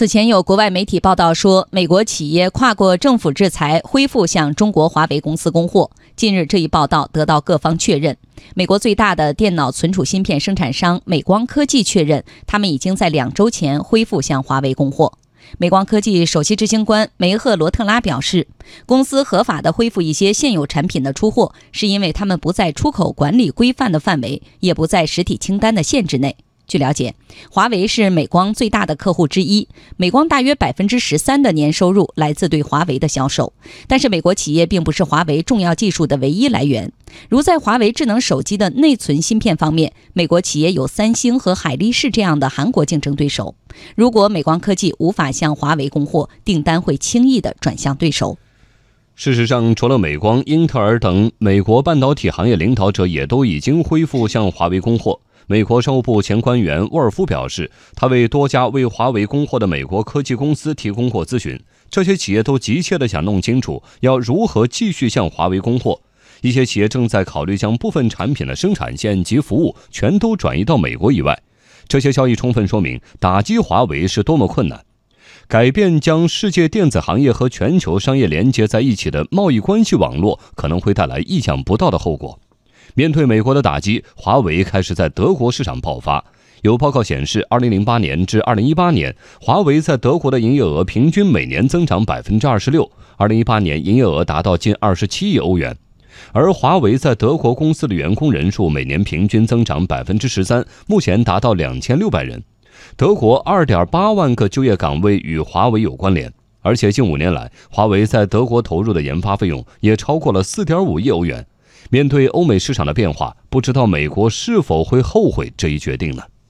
此前有国外媒体报道说，美国企业跨过政府制裁，恢复向中国华为公司供货。近日，这一报道得到各方确认。美国最大的电脑存储芯片生产商美光科技确认，他们已经在两周前恢复向华为供货。美光科技首席执行官梅赫罗特拉表示，公司合法的恢复一些现有产品的出货，是因为他们不在出口管理规范的范围，也不在实体清单的限制内。据了解，华为是美光最大的客户之一，美光大约百分之十三的年收入来自对华为的销售。但是，美国企业并不是华为重要技术的唯一来源。如在华为智能手机的内存芯片方面，美国企业有三星和海力士这样的韩国竞争对手。如果美光科技无法向华为供货，订单会轻易地转向对手。事实上，除了美光、英特尔等美国半导体行业领导者，也都已经恢复向华为供货。美国商务部前官员沃尔夫表示，他为多家为华为供货的美国科技公司提供过咨询，这些企业都急切地想弄清楚要如何继续向华为供货。一些企业正在考虑将部分产品的生产线及服务全都转移到美国以外。这些消息充分说明打击华为是多么困难。改变将世界电子行业和全球商业连接在一起的贸易关系网络，可能会带来意想不到的后果。面对美国的打击，华为开始在德国市场爆发。有报告显示，2008年至2018年，华为在德国的营业额平均每年增长百分之二十六。2018年，营业额达到近二十七亿欧元。而华为在德国公司的员工人数每年平均增长百分之十三，目前达到两千六百人。德国二点八万个就业岗位与华为有关联，而且近五年来，华为在德国投入的研发费用也超过了四点五亿欧元。面对欧美市场的变化，不知道美国是否会后悔这一决定呢？